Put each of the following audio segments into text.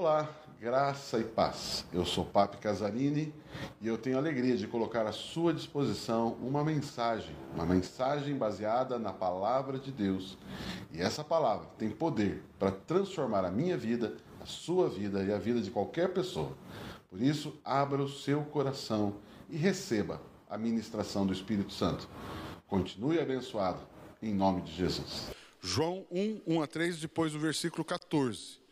Olá, graça e paz. Eu sou Papi Casarini e eu tenho a alegria de colocar à sua disposição uma mensagem, uma mensagem baseada na palavra de Deus. E essa palavra tem poder para transformar a minha vida, a sua vida e a vida de qualquer pessoa. Por isso, abra o seu coração e receba a ministração do Espírito Santo. Continue abençoado em nome de Jesus. João 1, 1 a 3, depois do versículo 14.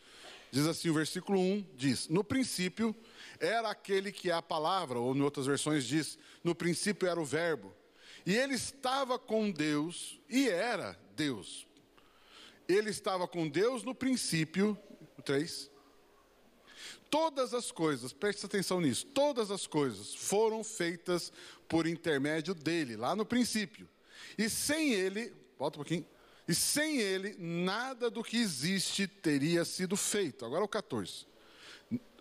Diz assim: o versículo 1 diz: No princípio era aquele que é a palavra, ou em outras versões diz: No princípio era o Verbo. E ele estava com Deus, e era Deus. Ele estava com Deus no princípio. O 3. Todas as coisas, preste atenção nisso, todas as coisas foram feitas por intermédio dele, lá no princípio. E sem ele, volta um pouquinho, e sem ele, nada do que existe teria sido feito. Agora o 14.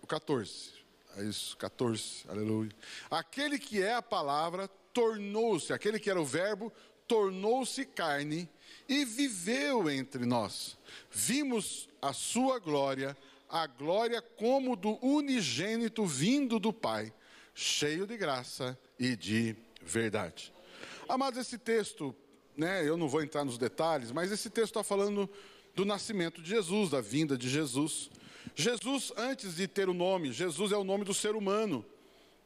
O 14. É isso, 14. Aleluia. Aquele que é a palavra tornou-se, aquele que era o verbo, tornou-se carne e viveu entre nós. Vimos a sua glória, a glória como do unigênito vindo do Pai, cheio de graça e de verdade. Amados, esse texto né, eu não vou entrar nos detalhes, mas esse texto está falando do nascimento de Jesus, da vinda de Jesus. Jesus, antes de ter o nome, Jesus é o nome do ser humano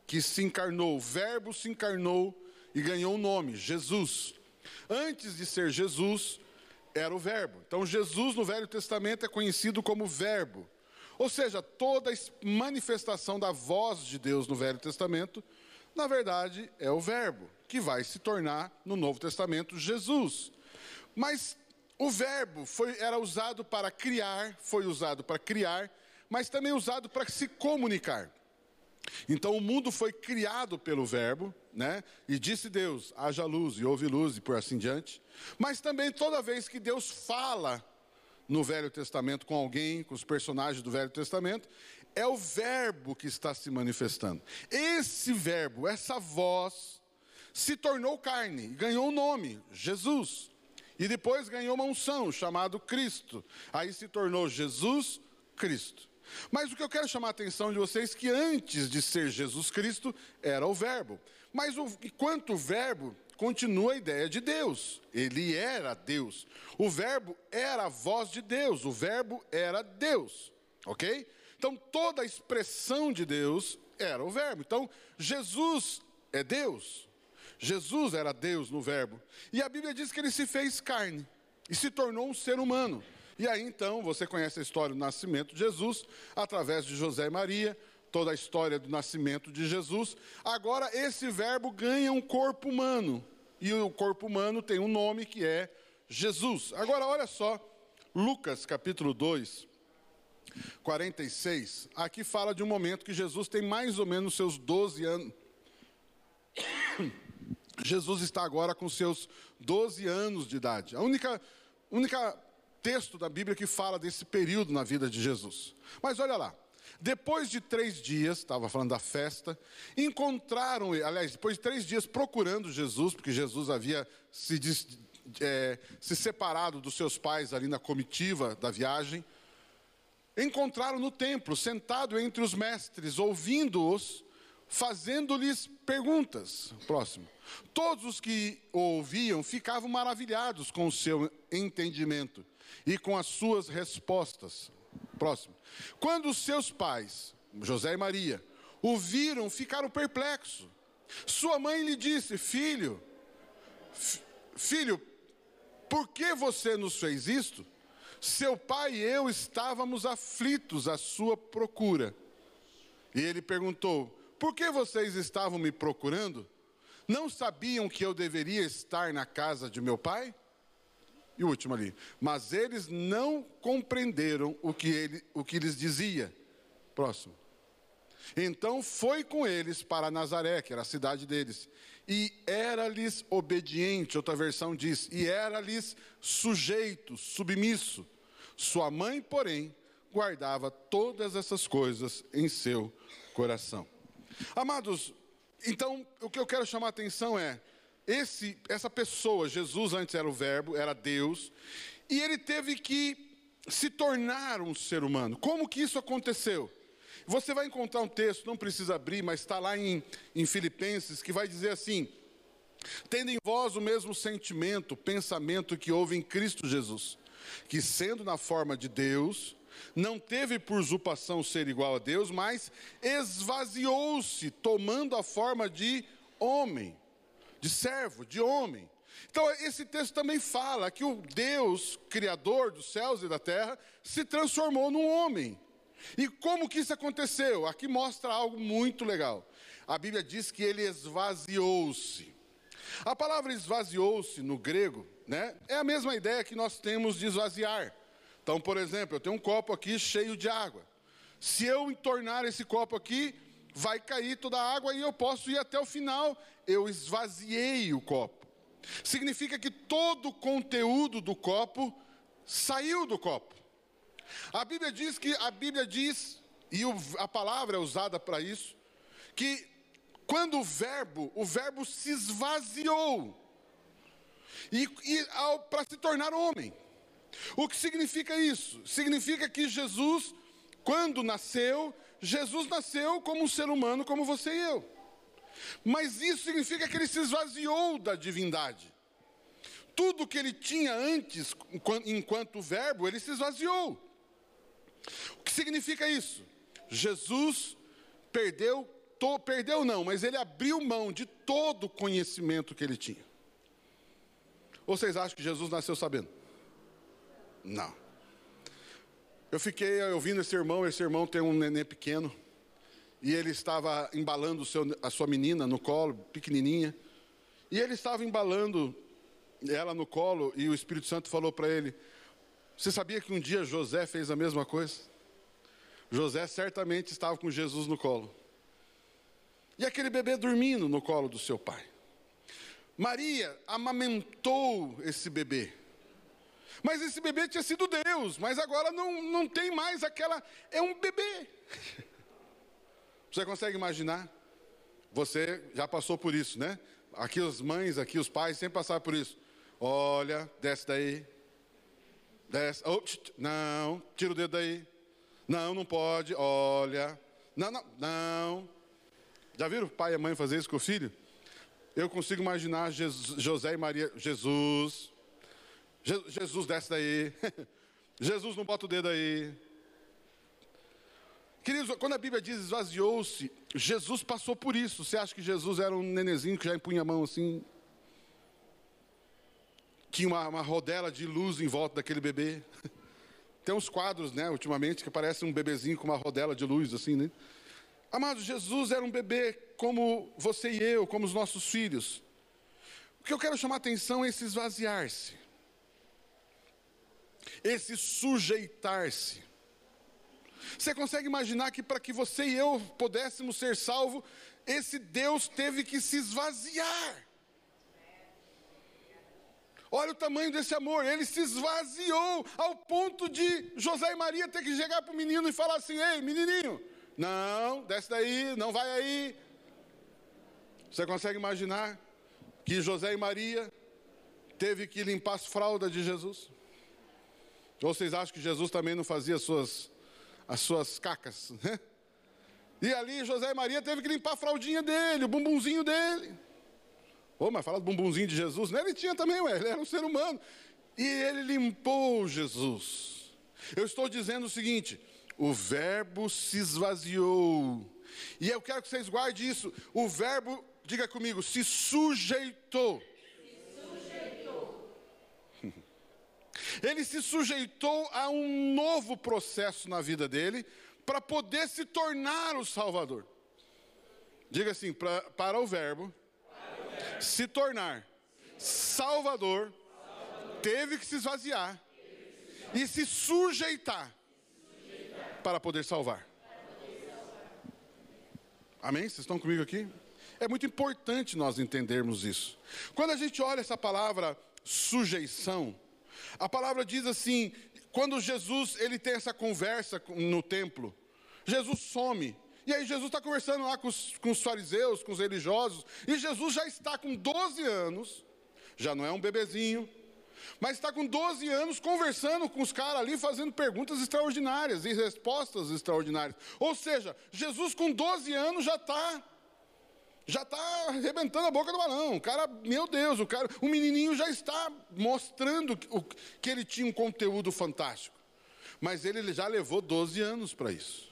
que se encarnou, o Verbo se encarnou e ganhou o um nome, Jesus. Antes de ser Jesus, era o Verbo. Então, Jesus no Velho Testamento é conhecido como Verbo. Ou seja, toda manifestação da voz de Deus no Velho Testamento, na verdade, é o Verbo que vai se tornar no Novo Testamento Jesus. Mas o verbo foi, era usado para criar, foi usado para criar, mas também usado para se comunicar. Então o mundo foi criado pelo verbo, né? E disse Deus: haja luz e houve luz e por assim diante. Mas também toda vez que Deus fala no Velho Testamento com alguém, com os personagens do Velho Testamento, é o verbo que está se manifestando. Esse verbo, essa voz, se tornou carne, ganhou um nome, Jesus. E depois ganhou uma unção, chamado Cristo. Aí se tornou Jesus Cristo. Mas o que eu quero chamar a atenção de vocês é que antes de ser Jesus Cristo, era o Verbo. Mas o, enquanto o Verbo, continua a ideia de Deus. Ele era Deus. O Verbo era a voz de Deus. O Verbo era Deus. Ok? Então toda a expressão de Deus era o Verbo. Então Jesus é Deus. Jesus era Deus no Verbo. E a Bíblia diz que ele se fez carne e se tornou um ser humano. E aí então, você conhece a história do nascimento de Jesus, através de José e Maria, toda a história do nascimento de Jesus. Agora, esse Verbo ganha um corpo humano. E o corpo humano tem um nome que é Jesus. Agora, olha só, Lucas capítulo 2, 46. Aqui fala de um momento que Jesus tem mais ou menos seus 12 anos. Jesus está agora com seus 12 anos de idade. A única, única texto da Bíblia que fala desse período na vida de Jesus. Mas olha lá. Depois de três dias, estava falando da festa, encontraram, aliás, depois de três dias procurando Jesus, porque Jesus havia se, é, se separado dos seus pais ali na comitiva da viagem, encontraram no templo, sentado entre os mestres, ouvindo-os fazendo-lhes perguntas. Próximo. Todos os que o ouviam ficavam maravilhados com o seu entendimento e com as suas respostas. Próximo. Quando os seus pais, José e Maria, o viram, ficaram perplexos. Sua mãe lhe disse: Filho, filho, por que você nos fez isto? Seu pai e eu estávamos aflitos à sua procura. E ele perguntou: por que vocês estavam me procurando? Não sabiam que eu deveria estar na casa de meu pai? E o último ali. Mas eles não compreenderam o que, ele, o que lhes dizia. Próximo. Então foi com eles para Nazaré, que era a cidade deles, e era-lhes obediente, outra versão diz, e era-lhes sujeito, submisso. Sua mãe, porém, guardava todas essas coisas em seu coração. Amados, então o que eu quero chamar a atenção é esse, essa pessoa, Jesus antes era o Verbo, era Deus, e ele teve que se tornar um ser humano. Como que isso aconteceu? Você vai encontrar um texto, não precisa abrir, mas está lá em, em Filipenses, que vai dizer assim: tendo em vós o mesmo sentimento, pensamento que houve em Cristo Jesus, que sendo na forma de Deus, não teve por usurpação ser igual a Deus, mas esvaziou-se, tomando a forma de homem, de servo, de homem. Então, esse texto também fala que o Deus, Criador dos céus e da terra, se transformou num homem. E como que isso aconteceu? Aqui mostra algo muito legal. A Bíblia diz que ele esvaziou-se. A palavra esvaziou-se no grego, né, é a mesma ideia que nós temos de esvaziar. Então, por exemplo, eu tenho um copo aqui cheio de água. Se eu entornar esse copo aqui, vai cair toda a água e eu posso ir até o final. Eu esvaziei o copo. Significa que todo o conteúdo do copo saiu do copo. A Bíblia diz que a Bíblia diz e a palavra é usada para isso que quando o verbo, o verbo se esvaziou e, e para se tornar homem. O que significa isso? Significa que Jesus, quando nasceu, Jesus nasceu como um ser humano como você e eu. Mas isso significa que ele se esvaziou da divindade. Tudo que ele tinha antes, enquanto verbo, ele se esvaziou. O que significa isso? Jesus perdeu, to, perdeu não, mas ele abriu mão de todo o conhecimento que ele tinha. Ou vocês acham que Jesus nasceu sabendo? Não. Eu fiquei ouvindo esse irmão, esse irmão tem um neném pequeno, e ele estava embalando seu, a sua menina no colo, pequenininha, e ele estava embalando ela no colo, e o Espírito Santo falou para ele: Você sabia que um dia José fez a mesma coisa? José certamente estava com Jesus no colo. E aquele bebê dormindo no colo do seu pai. Maria amamentou esse bebê. Mas esse bebê tinha sido Deus, mas agora não, não tem mais aquela. É um bebê. Você consegue imaginar? Você já passou por isso, né? Aqui as mães, aqui os pais sempre passaram por isso. Olha, desce daí. Desce. Oh, não, tira o dedo daí. Não, não pode. Olha. Não, não, não. Já viram o pai e a mãe fazer isso com o filho? Eu consigo imaginar Jesus, José e Maria. Jesus. Jesus desce daí. Jesus não bota o dedo aí. Queridos, quando a Bíblia diz esvaziou-se, Jesus passou por isso. Você acha que Jesus era um nenezinho que já impunha a mão assim? Tinha uma, uma rodela de luz em volta daquele bebê. Tem uns quadros, né, ultimamente, que parece um bebezinho com uma rodela de luz, assim, né? Amado, Jesus era um bebê como você e eu, como os nossos filhos. O que eu quero chamar a atenção é esse esvaziar-se, esse sujeitar-se. Você consegue imaginar que para que você e eu pudéssemos ser salvos, esse Deus teve que se esvaziar. Olha o tamanho desse amor, ele se esvaziou ao ponto de José e Maria ter que chegar para o menino e falar assim: Ei, menininho, não, desce daí, não vai aí. Você consegue imaginar que José e Maria teve que limpar as fraldas de Jesus? Ou vocês acham que Jesus também não fazia suas as suas cacas, né? E ali José e Maria teve que limpar a fraldinha dele, o bumbumzinho dele. Oh, mas fala do bumbumzinho de Jesus, né? Ele tinha também, ué, ele era um ser humano. E ele limpou Jesus. Eu estou dizendo o seguinte: o verbo se esvaziou. E eu quero que vocês guardem isso. O verbo, diga comigo, se sujeitou. Ele se sujeitou a um novo processo na vida dele para poder se tornar o Salvador. Diga assim, pra, para o verbo, para o verbo. Se, tornar Salvador, Salvador, teve que se esvaziar e se sujeitar, para poder salvar. Amém? Vocês estão comigo aqui? É muito importante nós entendermos isso. Quando a gente olha essa palavra sujeição, a palavra diz assim: quando Jesus ele tem essa conversa no templo, Jesus some. E aí Jesus está conversando lá com os, com os fariseus, com os religiosos, e Jesus já está com 12 anos, já não é um bebezinho, Mas está com 12 anos conversando com os caras ali, fazendo perguntas extraordinárias e respostas extraordinárias. Ou seja, Jesus com 12 anos já está já está arrebentando a boca do balão. O cara, meu Deus, o cara, o menininho já está mostrando que ele tinha um conteúdo fantástico. Mas ele já levou 12 anos para isso.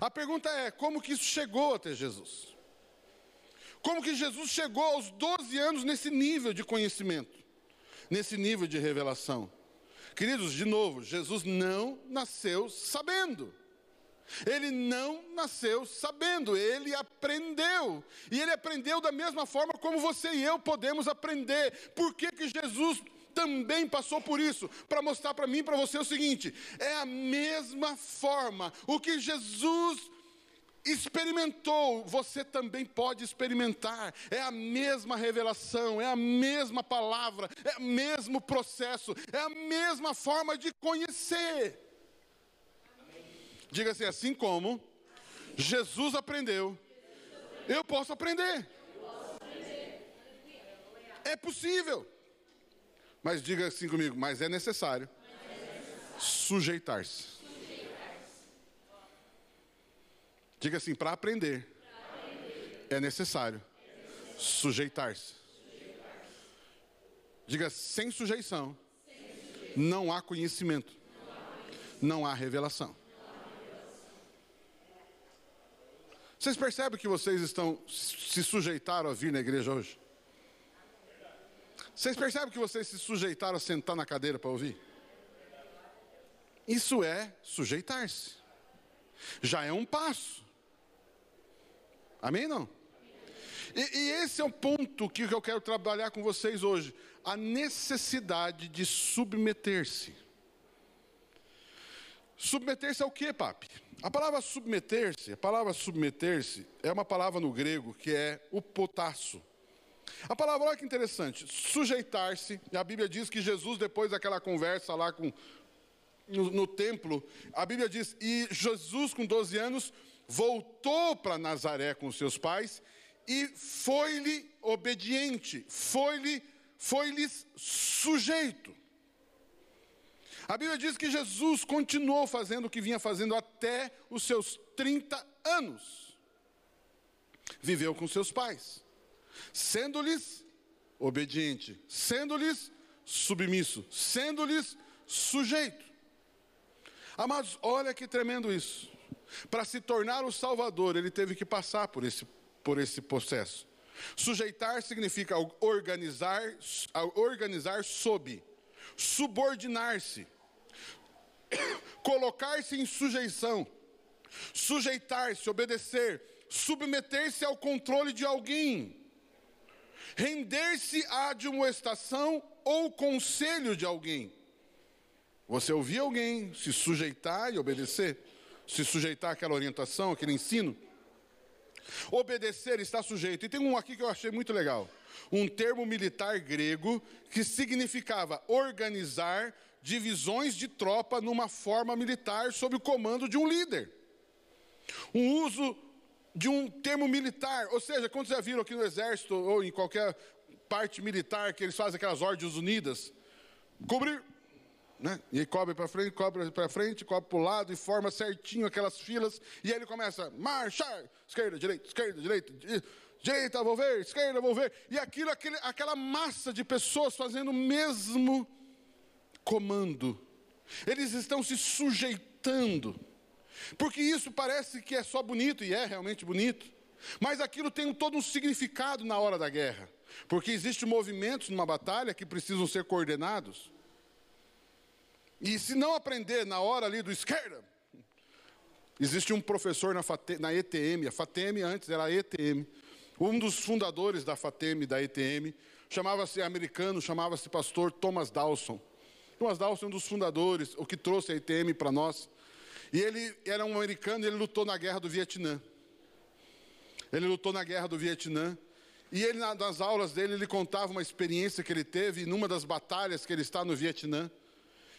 A pergunta é: como que isso chegou até Jesus? Como que Jesus chegou aos 12 anos nesse nível de conhecimento, nesse nível de revelação? Queridos, de novo, Jesus não nasceu sabendo. Ele não nasceu sabendo, ele aprendeu. E ele aprendeu da mesma forma como você e eu podemos aprender. Por que, que Jesus também passou por isso? Para mostrar para mim e para você o seguinte: é a mesma forma. O que Jesus experimentou, você também pode experimentar. É a mesma revelação, é a mesma palavra, é o mesmo processo, é a mesma forma de conhecer. Diga assim: assim como Jesus aprendeu, eu posso aprender. É possível. Mas diga assim comigo: mas é necessário sujeitar-se. Diga assim: para aprender, é necessário sujeitar-se. Diga: sem sujeição, não há conhecimento, não há revelação. Vocês percebem que vocês estão se sujeitaram a vir na igreja hoje? Vocês percebem que vocês se sujeitaram a sentar na cadeira para ouvir? Isso é sujeitar-se. Já é um passo. Amém não? E, e, esse é um ponto que eu quero trabalhar com vocês hoje. A necessidade de submeter-se. Submeter-se ao que, papi? A palavra submeter-se, a palavra submeter-se é uma palavra no grego que é o potasso. A palavra, olha que interessante, sujeitar-se, a Bíblia diz que Jesus, depois daquela conversa lá com, no, no templo, a Bíblia diz, e Jesus com 12 anos voltou para Nazaré com seus pais e foi-lhe obediente, foi-lhe foi-lhes sujeito. A Bíblia diz que Jesus continuou fazendo o que vinha fazendo até os seus 30 anos. Viveu com seus pais, sendo-lhes obediente, sendo-lhes submisso, sendo-lhes sujeito. Amados, olha que tremendo isso. Para se tornar o Salvador, ele teve que passar por esse, por esse processo. Sujeitar significa organizar, organizar sob subordinar-se, colocar-se em sujeição, sujeitar-se, obedecer, submeter-se ao controle de alguém, render-se à admoestação ou conselho de alguém. Você ouvir alguém, se sujeitar e obedecer, se sujeitar àquela orientação, aquele ensino. Obedecer está sujeito. E tem um aqui que eu achei muito legal um termo militar grego que significava organizar divisões de tropa numa forma militar sob o comando de um líder. Um uso de um termo militar, ou seja, quando já viram aqui no exército ou em qualquer parte militar que eles fazem aquelas ordens unidas, cobrir, né? E cobre para frente, cobre para frente, cobre para o lado e forma certinho aquelas filas. E aí ele começa, marchar, esquerda, direita, esquerda, direita, direita, vou ver, esquerda, vou ver. E aquilo, aquele, aquela massa de pessoas fazendo o mesmo comando. Eles estão se sujeitando. Porque isso parece que é só bonito, e é realmente bonito. Mas aquilo tem todo um significado na hora da guerra. Porque existem movimentos numa batalha que precisam ser coordenados. E se não aprender na hora ali do esquerda, existe um professor na, FATEM, na ETM, a FATEM antes era a ETM, um dos fundadores da FATEM, da ETM, chamava-se americano, chamava-se pastor Thomas Dawson. Thomas Dawson um dos fundadores, o que trouxe a ETM para nós. E ele era um americano ele lutou na guerra do Vietnã. Ele lutou na guerra do Vietnã. E ele, nas aulas dele, ele contava uma experiência que ele teve numa das batalhas que ele está no Vietnã.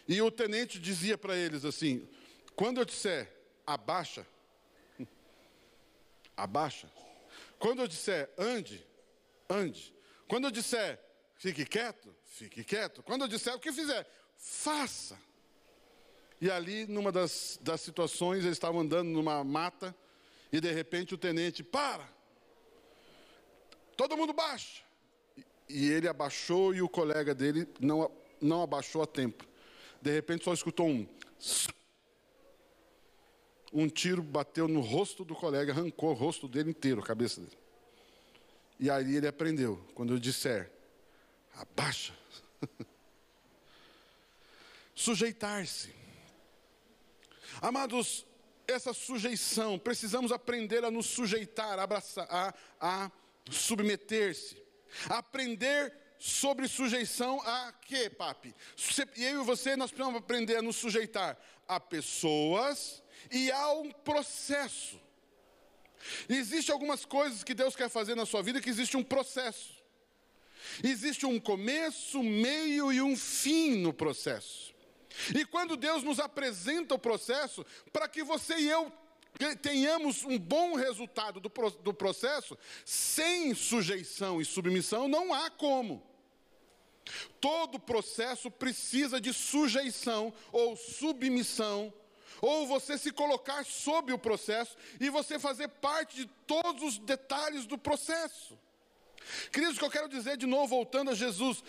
E o tenente dizia para eles assim: quando eu disser abaixa, abaixa, quando eu disser ande, ande. Quando eu disser fique quieto, fique quieto. Quando eu disser o que fizer, faça. E ali, numa das, das situações, eles estavam andando numa mata, e de repente o tenente, para! Todo mundo baixa! E ele abaixou e o colega dele não, não abaixou a tempo. De repente só escutou um. Um tiro bateu no rosto do colega, arrancou o rosto dele inteiro, a cabeça dele. E aí ele aprendeu, quando eu disser, abaixa. Sujeitar-se. Amados, essa sujeição, precisamos aprender a nos sujeitar, a, abraçar, a, a submeter-se. Aprender sobre sujeição a quê, papi? Eu e você, nós precisamos aprender a nos sujeitar a pessoas e a um processo. Existem algumas coisas que Deus quer fazer na sua vida que existe um processo. Existe um começo, meio e um fim no processo. E quando Deus nos apresenta o processo, para que você e eu tenhamos um bom resultado do, do processo, sem sujeição e submissão, não há como. Todo processo precisa de sujeição ou submissão, ou você se colocar sob o processo e você fazer parte de todos os detalhes do processo. Queridos, o que eu quero dizer de novo, voltando a Jesus,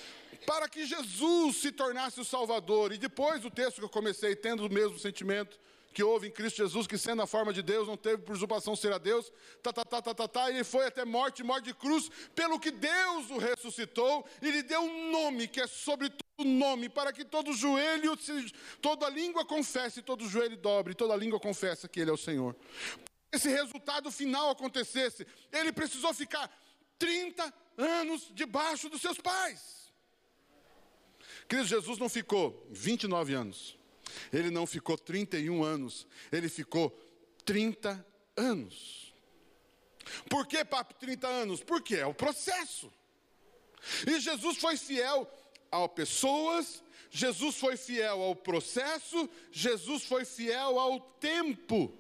para que Jesus se tornasse o Salvador, e depois do texto que eu comecei, tendo o mesmo sentimento que houve em Cristo Jesus, que sendo a forma de Deus, não teve por usurpação ser a Deus, tá, tá, tá, tá, tá, tá, ele foi até morte, morte de cruz, pelo que Deus o ressuscitou, e lhe deu um nome que é sobre todo nome, para que todo joelho, toda língua confesse, todo joelho dobre, toda língua confessa que Ele é o Senhor. Esse resultado final acontecesse, ele precisou ficar 30 anos debaixo dos seus pais. Cristo Jesus não ficou 29 anos, ele não ficou 31 anos, ele ficou 30 anos. Por que, papo, 30 anos? Porque é o processo. E Jesus foi fiel a pessoas, Jesus foi fiel ao processo, Jesus foi fiel ao tempo.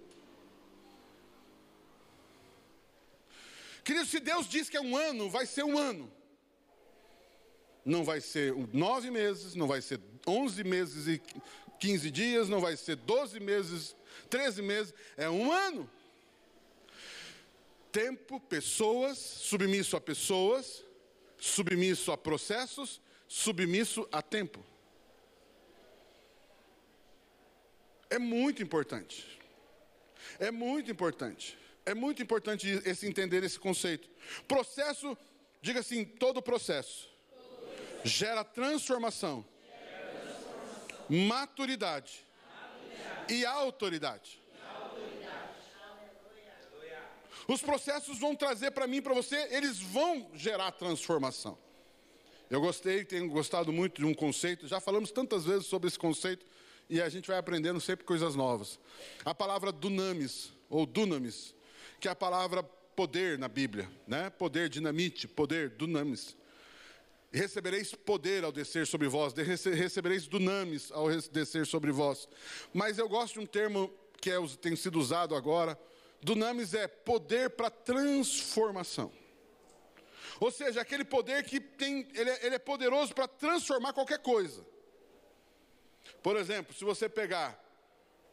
Querido, se Deus diz que é um ano, vai ser um ano. Não vai ser nove meses, não vai ser onze meses e quinze dias, não vai ser doze meses, treze meses, é um ano. Tempo, pessoas, submisso a pessoas, submisso a processos, submisso a tempo. É muito importante. É muito importante. É muito importante esse entender esse conceito. Processo, diga assim, todo processo. Gera, transformação, maturidade, maturidade. e autoridade. Os processos vão trazer para mim, para você, eles vão gerar transformação. Eu gostei, tenho gostado muito de um conceito, já falamos tantas vezes sobre esse conceito e a gente vai aprendendo sempre coisas novas. A palavra dunamis, ou dunamis, que é a palavra poder na Bíblia, né? Poder, dinamite, poder, dunamis. Recebereis poder ao descer sobre vós, recebereis dunamis ao descer sobre vós. Mas eu gosto de um termo que é, tem sido usado agora. Dunamis é poder para transformação. Ou seja, aquele poder que tem, ele é, ele é poderoso para transformar qualquer coisa. Por exemplo, se você pegar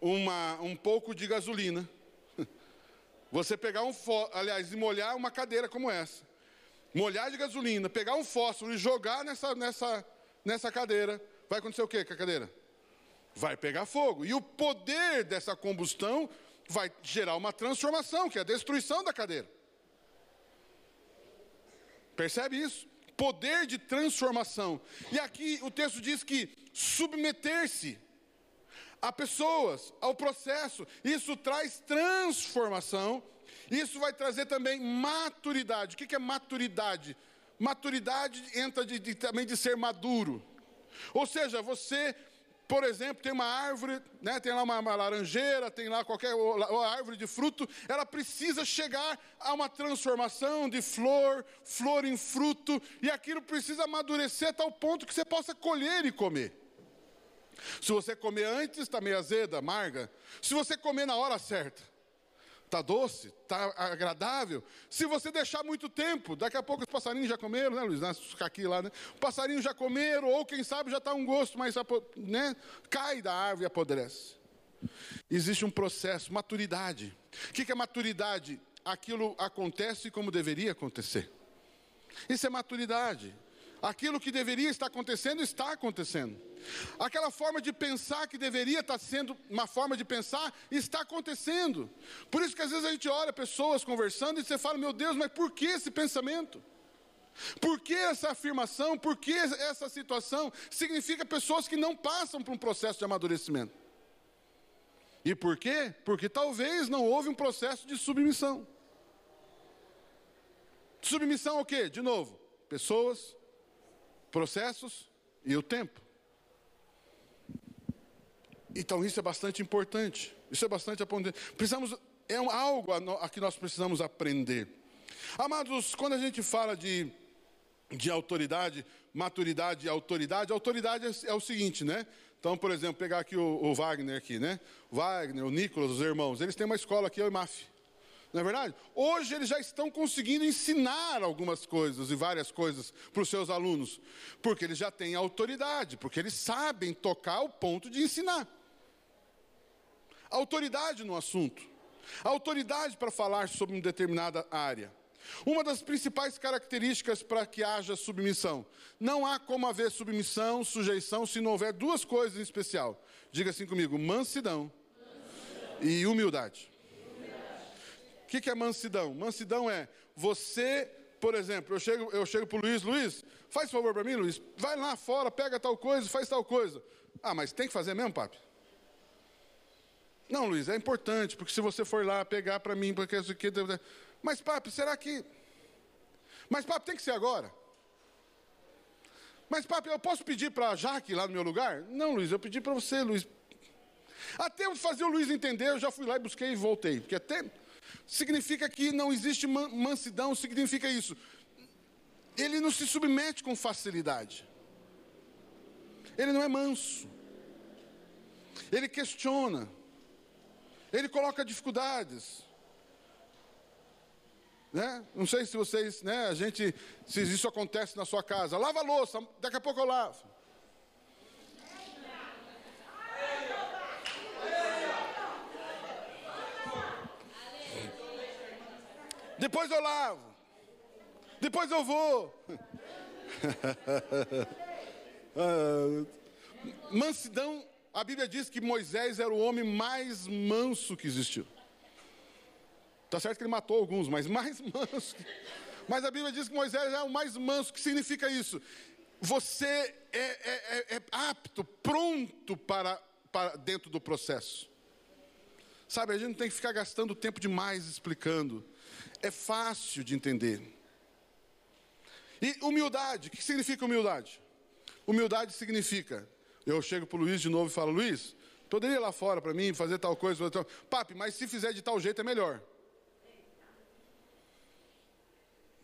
uma, um pouco de gasolina você pegar um fósforo, aliás, e molhar uma cadeira como essa. Molhar de gasolina, pegar um fósforo e jogar nessa, nessa, nessa cadeira. Vai acontecer o que com a cadeira? Vai pegar fogo. E o poder dessa combustão vai gerar uma transformação, que é a destruição da cadeira. Percebe isso? Poder de transformação. E aqui o texto diz que submeter-se a pessoas, ao processo. Isso traz transformação. Isso vai trazer também maturidade. O que é maturidade? Maturidade entra de, de, também de ser maduro. Ou seja, você, por exemplo, tem uma árvore, né, tem lá uma, uma laranjeira, tem lá qualquer árvore de fruto, ela precisa chegar a uma transformação de flor, flor em fruto, e aquilo precisa amadurecer a tal ponto que você possa colher e comer. Se você comer antes, está meio azeda, amarga. Se você comer na hora certa, Está doce? Está agradável? Se você deixar muito tempo, daqui a pouco os passarinhos já comeram, né, Luiz? Os caqui lá, né? Os passarinhos já comeram, ou quem sabe já está um gosto, mas né? cai da árvore e apodrece. Existe um processo, maturidade. O que é maturidade? Aquilo acontece como deveria acontecer. Isso é maturidade. Aquilo que deveria estar acontecendo, está acontecendo. Aquela forma de pensar que deveria estar sendo uma forma de pensar, está acontecendo. Por isso que às vezes a gente olha pessoas conversando e você fala, meu Deus, mas por que esse pensamento? Por que essa afirmação? Por que essa situação? Significa pessoas que não passam por um processo de amadurecimento. E por quê? Porque talvez não houve um processo de submissão. Submissão ao quê? De novo, pessoas, processos e o tempo. Então isso é bastante importante. Isso é bastante aprender. Precisamos é algo a que nós precisamos aprender. Amados, quando a gente fala de de autoridade, maturidade e autoridade, autoridade é, é, o seguinte, né? Então, por exemplo, pegar aqui o, o Wagner aqui, né? Wagner, o Nicolas, os irmãos, eles têm uma escola aqui, o IMAF. Não é verdade? Hoje eles já estão conseguindo ensinar algumas coisas e várias coisas para os seus alunos, porque eles já têm autoridade, porque eles sabem tocar ao ponto de ensinar. Autoridade no assunto, autoridade para falar sobre uma determinada área. Uma das principais características para que haja submissão. Não há como haver submissão, sujeição, se não houver duas coisas em especial. Diga assim comigo: mansidão, mansidão. e humildade que, que é mansidão? Mansidão é você, por exemplo, eu chego, eu chego para o Luiz, Luiz, faz favor para mim, Luiz, vai lá fora, pega tal coisa, faz tal coisa. Ah, mas tem que fazer mesmo, papi? Não, Luiz, é importante, porque se você for lá pegar para mim, porque isso aqui. Mas, papi, será que. Mas, papi, tem que ser agora? Mas, papi, eu posso pedir para a Jaque lá no meu lugar? Não, Luiz, eu pedi para você, Luiz. Até eu fazer o Luiz entender, eu já fui lá e busquei e voltei. Porque até significa que não existe mansidão, significa isso. Ele não se submete com facilidade. Ele não é manso. Ele questiona. Ele coloca dificuldades. Né? Não sei se vocês, né, a gente, se isso acontece na sua casa, lava a louça, daqui a pouco eu lavo. Depois eu lavo. Depois eu vou. Ah, mansidão, a Bíblia diz que Moisés era o homem mais manso que existiu. Tá certo que ele matou alguns, mas mais manso. Mas a Bíblia diz que Moisés é o mais manso. O que significa isso? Você é, é, é, é apto, pronto para, para dentro do processo. Sabe, a gente não tem que ficar gastando tempo demais explicando é fácil de entender. E humildade, o que significa humildade? Humildade significa, eu chego para o Luiz de novo e falo, Luiz, poderia ir lá fora para mim fazer tal coisa, tal... papi, mas se fizer de tal jeito é melhor.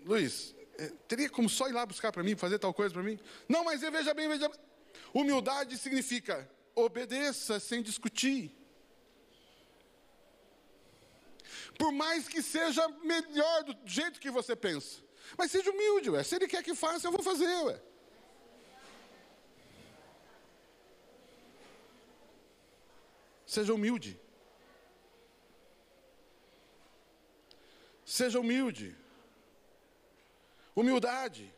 Luiz, é, teria como só ir lá buscar para mim, fazer tal coisa para mim? Não, mas veja bem, veja bem. Humildade significa obedeça sem discutir. Por mais que seja melhor do jeito que você pensa. Mas seja humilde, ué. Se ele quer que faça, eu vou fazer, ué. Seja humilde. Seja humilde. Humildade.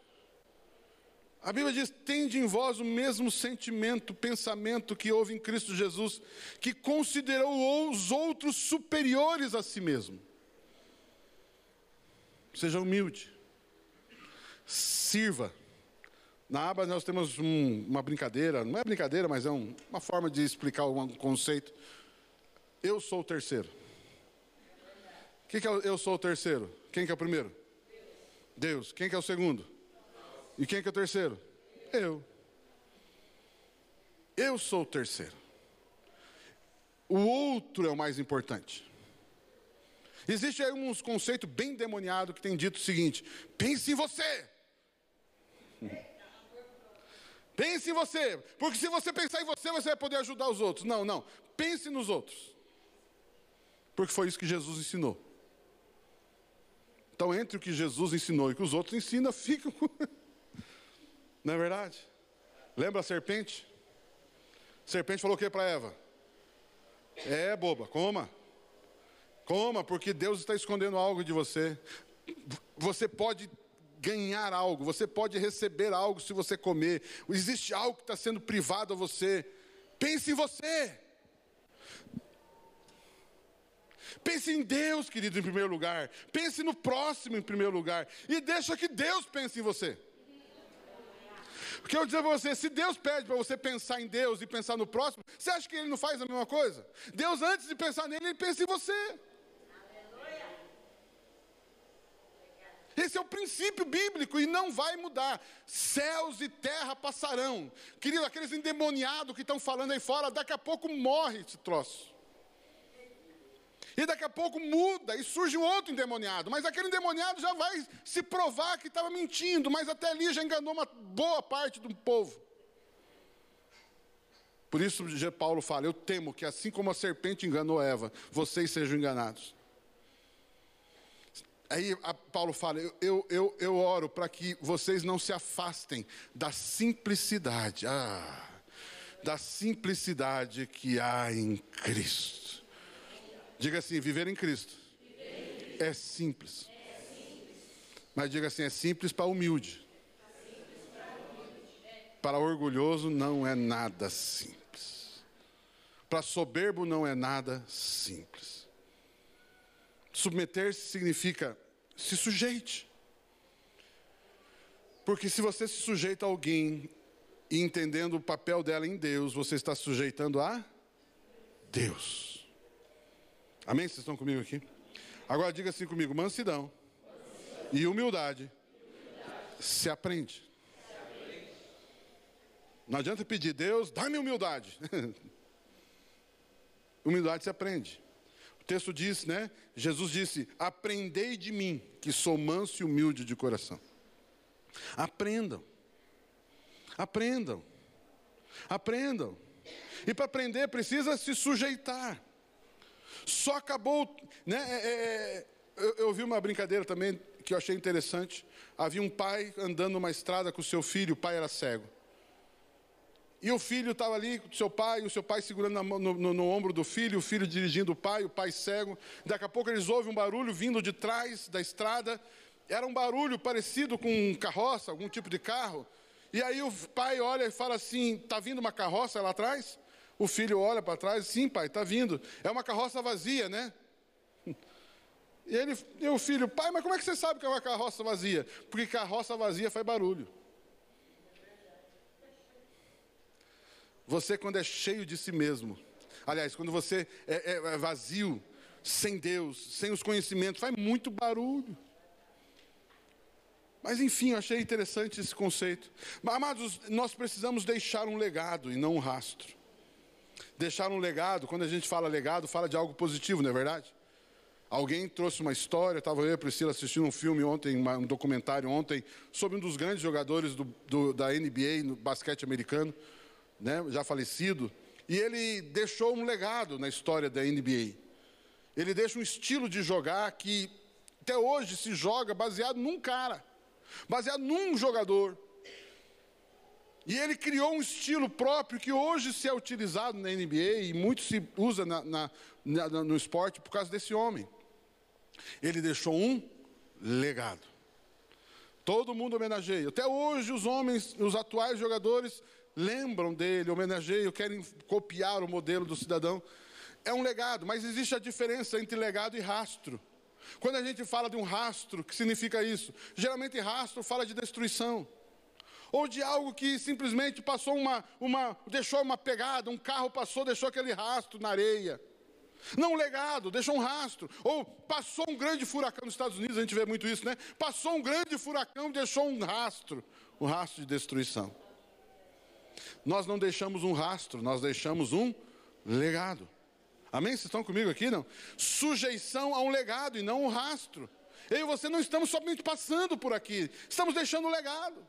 A Bíblia diz: tende em vós o mesmo sentimento, pensamento que houve em Cristo Jesus, que considerou os outros superiores a si mesmo. Seja humilde. Sirva. Na aba nós temos um, uma brincadeira, não é brincadeira, mas é um, uma forma de explicar um conceito. Eu sou o terceiro. O que, que é eu sou o terceiro? Quem que é o primeiro? Deus. Quem que é o segundo? E quem que é o terceiro? Eu. Eu sou o terceiro. O outro é o mais importante. Existe aí uns conceitos bem demoniados que tem dito o seguinte: pense em você. Pense em você, porque se você pensar em você, você vai poder ajudar os outros. Não, não. Pense nos outros. Porque foi isso que Jesus ensinou. Então, entre o que Jesus ensinou e o que os outros ensinam, ficam. Não é verdade? Lembra a serpente? A serpente falou o que para Eva? É, boba, coma. Coma, porque Deus está escondendo algo de você. Você pode ganhar algo, você pode receber algo se você comer. Existe algo que está sendo privado a você. Pense em você. Pense em Deus, querido, em primeiro lugar. Pense no próximo em primeiro lugar. E deixa que Deus pense em você. Porque eu dizer para você, se Deus pede para você pensar em Deus e pensar no próximo, você acha que Ele não faz a mesma coisa? Deus, antes de pensar nele, Ele pensa em você. Esse é o princípio bíblico e não vai mudar. Céus e terra passarão. Querido, aqueles endemoniados que estão falando aí fora, daqui a pouco morre esse troço. E daqui a pouco muda e surge um outro endemoniado. Mas aquele endemoniado já vai se provar que estava mentindo, mas até ali já enganou uma boa parte do povo. Por isso Paulo fala: Eu temo que assim como a serpente enganou Eva, vocês sejam enganados. Aí Paulo fala: eu, eu, eu, oro para que vocês não se afastem da simplicidade, ah, da simplicidade que há em Cristo. Diga assim: viver em Cristo, É, simples. Mas diga assim: é simples para humilde. Para orgulhoso não é nada simples. Para soberbo não é nada simples. Submeter-se significa se sujeite. Porque se você se sujeita a alguém e entendendo o papel dela em Deus, você está sujeitando a Deus. Amém? Vocês estão comigo aqui? Agora diga assim comigo: mansidão, e humildade, se aprende. Não adianta pedir, Deus, dá-me humildade. humildade se aprende texto diz, né? Jesus disse: Aprendei de mim, que sou manso e humilde de coração. Aprendam. Aprendam. Aprendam. E para aprender precisa se sujeitar. Só acabou, né? É, é, é, eu, eu vi uma brincadeira também que eu achei interessante. Havia um pai andando numa estrada com o seu filho, o pai era cego. E o filho estava ali com o seu pai, o seu pai segurando no, no, no, ombro do filho, o filho dirigindo o pai, o pai cego. Daqui a pouco eles ouvem um barulho vindo de trás da estrada. Era um barulho parecido com um carroça, algum tipo de carro. E aí o pai olha e fala assim: está vindo uma carroça lá atrás? O filho olha para trás, sim, pai, está vindo. É uma carroça vazia, né? E, ele, e o filho, pai, mas como é que você sabe que é uma carroça vazia? Porque carroça vazia faz barulho. Você, quando é cheio de si mesmo, aliás, quando você é, é, é vazio, sem Deus, sem os conhecimentos, faz muito barulho. Mas enfim, eu achei interessante esse conceito. Mas, amados, nós precisamos deixar um legado e não um rastro. Deixar um legado, quando a gente fala legado, fala de algo positivo, não é verdade? Alguém trouxe uma história, estava eu e a Priscila assistindo um filme ontem, um documentário ontem, sobre um dos grandes jogadores do, do, da NBA no basquete americano né, já falecido, e ele deixou um legado na história da NBA. Ele deixa um estilo de jogar que até hoje se joga baseado num cara, baseado num jogador. E ele criou um estilo próprio que hoje se é utilizado na NBA e muito se usa na, na, na, no esporte por causa desse homem. Ele deixou um legado. Todo mundo homenageia. Até hoje os homens, os atuais jogadores lembram dele, homenageiam, querem copiar o modelo do cidadão. É um legado, mas existe a diferença entre legado e rastro. Quando a gente fala de um rastro, que significa isso? Geralmente rastro fala de destruição. Ou de algo que simplesmente passou uma, uma, deixou uma pegada, um carro passou, deixou aquele rastro na areia. Não um legado, deixou um rastro. Ou passou um grande furacão nos Estados Unidos, a gente vê muito isso, né? Passou um grande furacão e deixou um rastro, um rastro de destruição. Nós não deixamos um rastro, nós deixamos um legado. Amém? Vocês estão comigo aqui, não? Sujeição a um legado e não um rastro. Eu e você não estamos somente passando por aqui, estamos deixando um legado.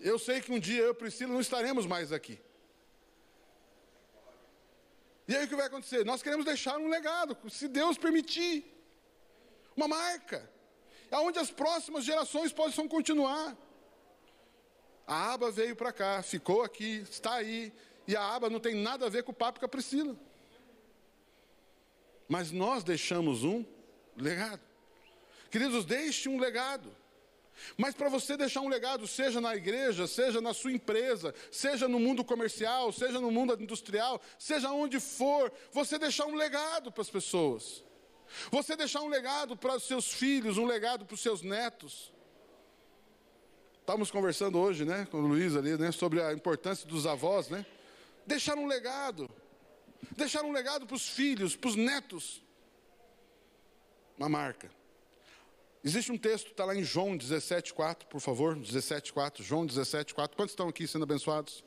Eu sei que um dia eu e Priscila não estaremos mais aqui. E aí o que vai acontecer? Nós queremos deixar um legado, se Deus permitir, uma marca, aonde as próximas gerações possam continuar. A aba veio para cá, ficou aqui, está aí, e a aba não tem nada a ver com o papo com a Priscila. Mas nós deixamos um legado. Queridos, deixe um legado. Mas para você deixar um legado, seja na igreja, seja na sua empresa, seja no mundo comercial, seja no mundo industrial, seja onde for, você deixar um legado para as pessoas. Você deixar um legado para os seus filhos, um legado para os seus netos. Estávamos conversando hoje, né, com o Luiz ali, né, sobre a importância dos avós, né? Deixar um legado. Deixar um legado para os filhos, para os netos. Uma marca. Existe um texto, está lá em João 17,4, por favor, 17,4, João 17,4. Quantos estão aqui sendo abençoados?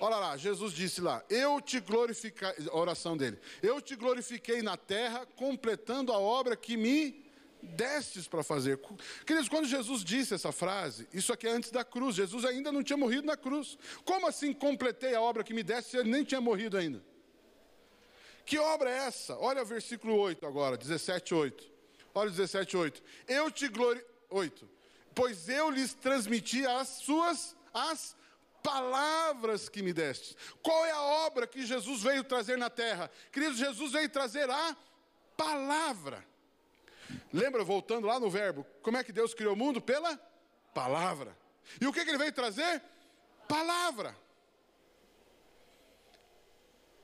Olha lá, Jesus disse lá: Eu te glorifiquei, a oração dele, eu te glorifiquei na terra, completando a obra que me destes para fazer. Queridos, quando Jesus disse essa frase, isso aqui é antes da cruz, Jesus ainda não tinha morrido na cruz. Como assim completei a obra que me deste se ele nem tinha morrido ainda? Que obra é essa? Olha o versículo 8 agora, 17, 8. Olha o 17, 8. Eu te glori... 8. Pois eu lhes transmiti as suas, as palavras que me deste. Qual é a obra que Jesus veio trazer na terra? Querido, Jesus veio trazer a palavra. Lembra, voltando lá no verbo, como é que Deus criou o mundo? Pela palavra. E o que, que ele veio trazer? Palavra.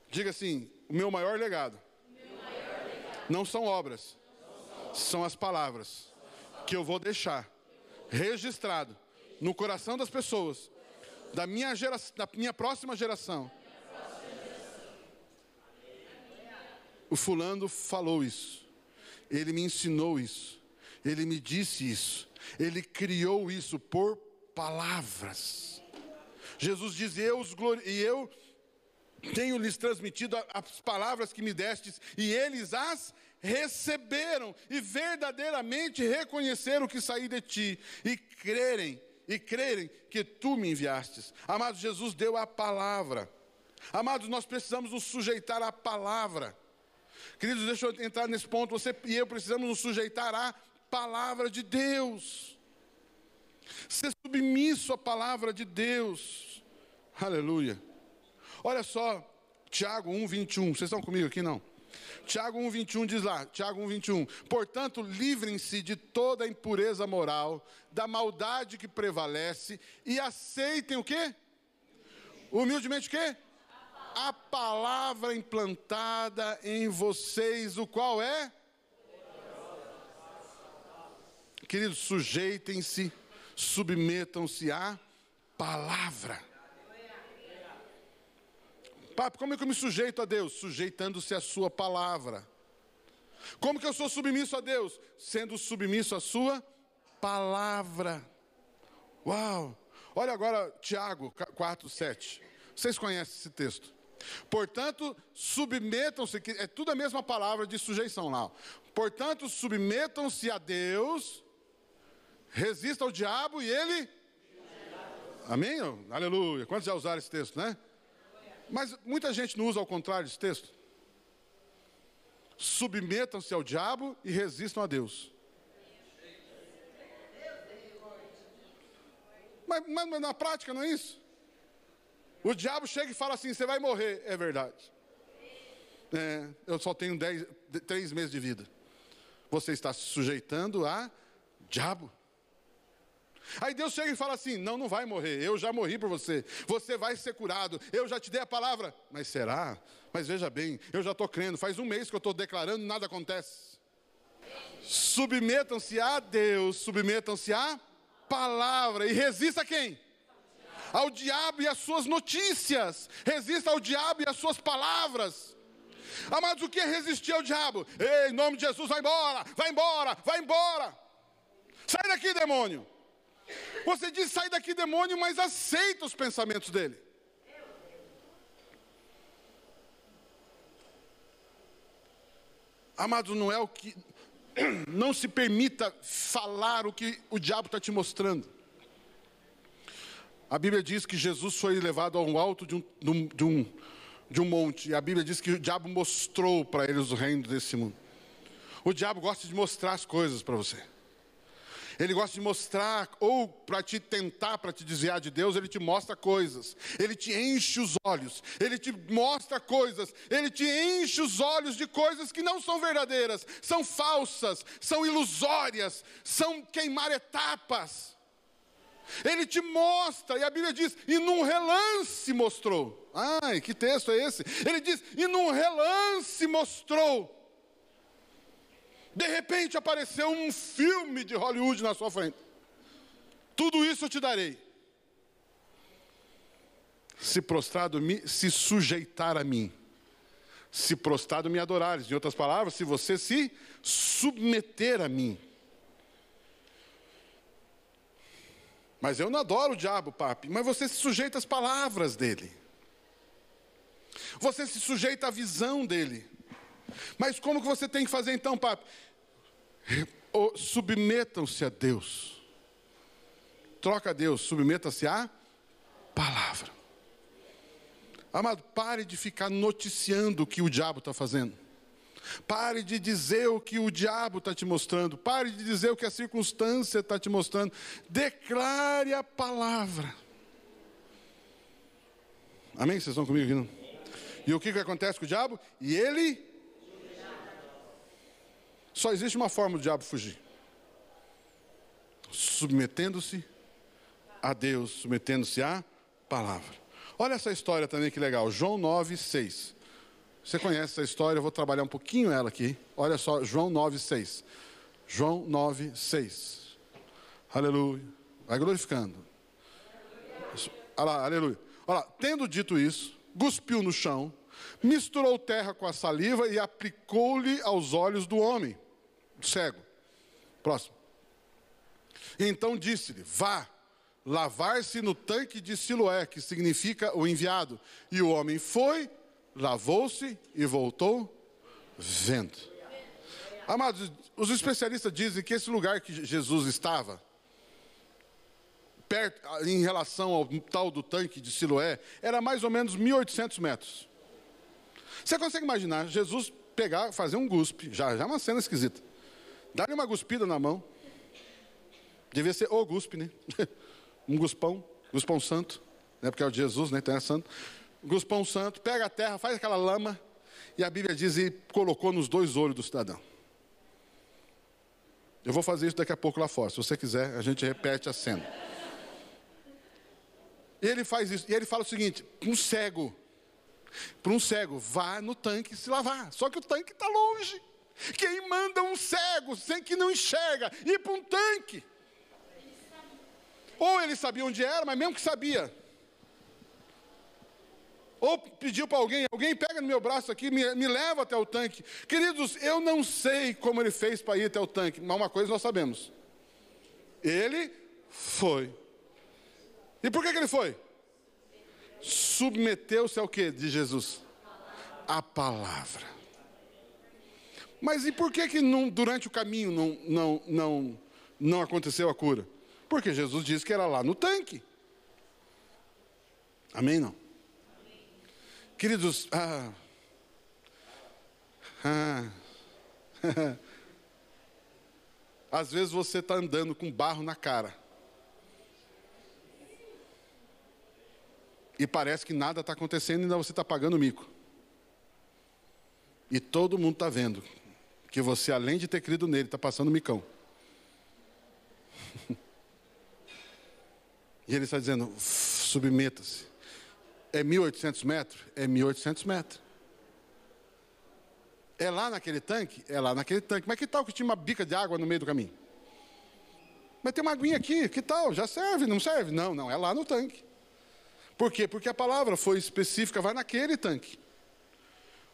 Diga assim: o meu maior legado, meu maior legado. não são obras, são as palavras que eu vou deixar registrado no coração das pessoas, da minha, gera, da minha próxima geração. O fulano falou isso, ele me ensinou isso, ele me disse isso, ele criou isso por palavras. Jesus diz: eu os e eu tenho lhes transmitido as palavras que me destes, e eles as receberam e verdadeiramente reconheceram que saí de ti e crerem e crerem que tu me enviastes. Amados, Jesus deu a palavra. Amados, nós precisamos nos sujeitar à palavra. Queridos, deixa eu entrar nesse ponto. Você e eu precisamos nos sujeitar à palavra de Deus. Ser submisso à palavra de Deus. Aleluia. Olha só, Tiago 1, 21. Vocês estão comigo aqui, não? Tiago 1, 21 diz lá, Tiago 1, 21. Portanto, livrem-se de toda impureza moral, da maldade que prevalece, e aceitem o quê? Humildemente o quê? A palavra implantada em vocês, o qual é? Queridos, sujeitem-se, submetam-se à palavra. Papo, como é que eu me sujeito a Deus? Sujeitando-se à Sua palavra. Como que eu sou submisso a Deus? Sendo submisso à Sua palavra. Uau! Olha agora Tiago 4, 7. Vocês conhecem esse texto. Portanto, submetam-se, é tudo a mesma palavra de sujeição lá. Portanto, submetam-se a Deus, resista ao diabo e ele. Amém? Aleluia. Quantos já usaram esse texto, né? Mas muita gente não usa ao contrário esse texto. Submetam-se ao diabo e resistam a Deus. Mas, mas, mas, na prática não é isso. O diabo chega e fala assim: você vai morrer. É verdade. É, eu só tenho dez, três meses de vida. Você está se sujeitando a diabo. Aí Deus chega e fala assim: Não, não vai morrer, eu já morri por você, você vai ser curado, eu já te dei a palavra. Mas será? Mas veja bem, eu já estou crendo, faz um mês que eu estou declarando nada acontece. Submetam-se a Deus, submetam-se à palavra e resista a quem? Ao diabo e às suas notícias, resista ao diabo e às suas palavras. Amados, o que é resistir ao diabo? Ei, em nome de Jesus, vai embora, vai embora, vai embora. Sai daqui, demônio. Você diz sai daqui, demônio, mas aceita os pensamentos dele. Amado, não é o que. Não se permita falar o que o diabo está te mostrando. A Bíblia diz que Jesus foi levado ao alto de um, de um, de um monte, e a Bíblia diz que o diabo mostrou para eles o reino desse mundo. O diabo gosta de mostrar as coisas para você. Ele gosta de mostrar, ou para te tentar, para te desviar de Deus, ele te mostra coisas. Ele te enche os olhos. Ele te mostra coisas. Ele te enche os olhos de coisas que não são verdadeiras, são falsas, são ilusórias, são queimar etapas. Ele te mostra, e a Bíblia diz, e num relance mostrou. Ai, que texto é esse? Ele diz, e num relance mostrou. De repente apareceu um filme de Hollywood na sua frente. Tudo isso eu te darei. Se prostrado, me, se sujeitar a mim. Se prostrado, me adorares. Em outras palavras, se você se submeter a mim. Mas eu não adoro o diabo, papi. Mas você se sujeita às palavras dele. Você se sujeita à visão dele. Mas como que você tem que fazer então, papi? Submetam-se a Deus. Troca a Deus, submeta-se à palavra. Amado, pare de ficar noticiando o que o diabo está fazendo. Pare de dizer o que o diabo está te mostrando. Pare de dizer o que a circunstância está te mostrando. Declare a palavra. Amém? Vocês estão comigo aqui? Não? E o que, que acontece com o diabo? E ele só existe uma forma do diabo fugir: submetendo-se a Deus, submetendo-se à palavra. Olha essa história também que legal, João 9, 6. Você conhece essa história, eu vou trabalhar um pouquinho ela aqui. Olha só, João 9, 6. João 9, 6. Aleluia. Vai glorificando. Olha lá, aleluia. Olha lá, tendo dito isso, cuspiu no chão, misturou terra com a saliva e aplicou-lhe aos olhos do homem cego. Próximo. Então disse-lhe: Vá, lavar-se no tanque de Siloé, que significa o enviado. E o homem foi, lavou-se e voltou vendo. Amados, os especialistas dizem que esse lugar que Jesus estava, perto, em relação ao tal do tanque de Siloé, era mais ou menos 1.800 metros. Você consegue imaginar Jesus pegar, fazer um guspe, já, já é uma cena esquisita. Dá-lhe uma guspida na mão. Devia ser o guspe, né? um guspão, guspão santo, né? porque é o de Jesus, né? Então é santo. Guspão santo, pega a terra, faz aquela lama, e a Bíblia diz e colocou nos dois olhos do cidadão. Eu vou fazer isso daqui a pouco lá fora. Se você quiser, a gente repete a cena. E ele faz isso, e ele fala o seguinte: um cego, para um cego, vá no tanque se lavar. Só que o tanque está longe. Quem manda um cego, sem que não enxerga, ir para um tanque? Ou ele sabia onde era, mas mesmo que sabia. Ou pediu para alguém, alguém pega no meu braço aqui, me, me leva até o tanque. Queridos, eu não sei como ele fez para ir até o tanque, mas uma coisa nós sabemos. Ele foi. E por que, que ele foi? Submeteu-se ao que de Jesus? A palavra. Mas e por que, que não, durante o caminho não, não, não, não aconteceu a cura? Porque Jesus disse que era lá no tanque. Amém? Não? Queridos, ah, ah, às vezes você está andando com barro na cara. E parece que nada está acontecendo e ainda você está pagando mico. E todo mundo está vendo que você, além de ter crido nele, está passando micão. e ele está dizendo: submeta-se. É 1.800 metros? É 1.800 metros. É lá naquele tanque? É lá naquele tanque. Mas que tal que tinha uma bica de água no meio do caminho? Mas tem uma aguinha aqui, que tal? Já serve, não serve? Não, não, é lá no tanque. Por quê? Porque a palavra foi específica, vai naquele tanque.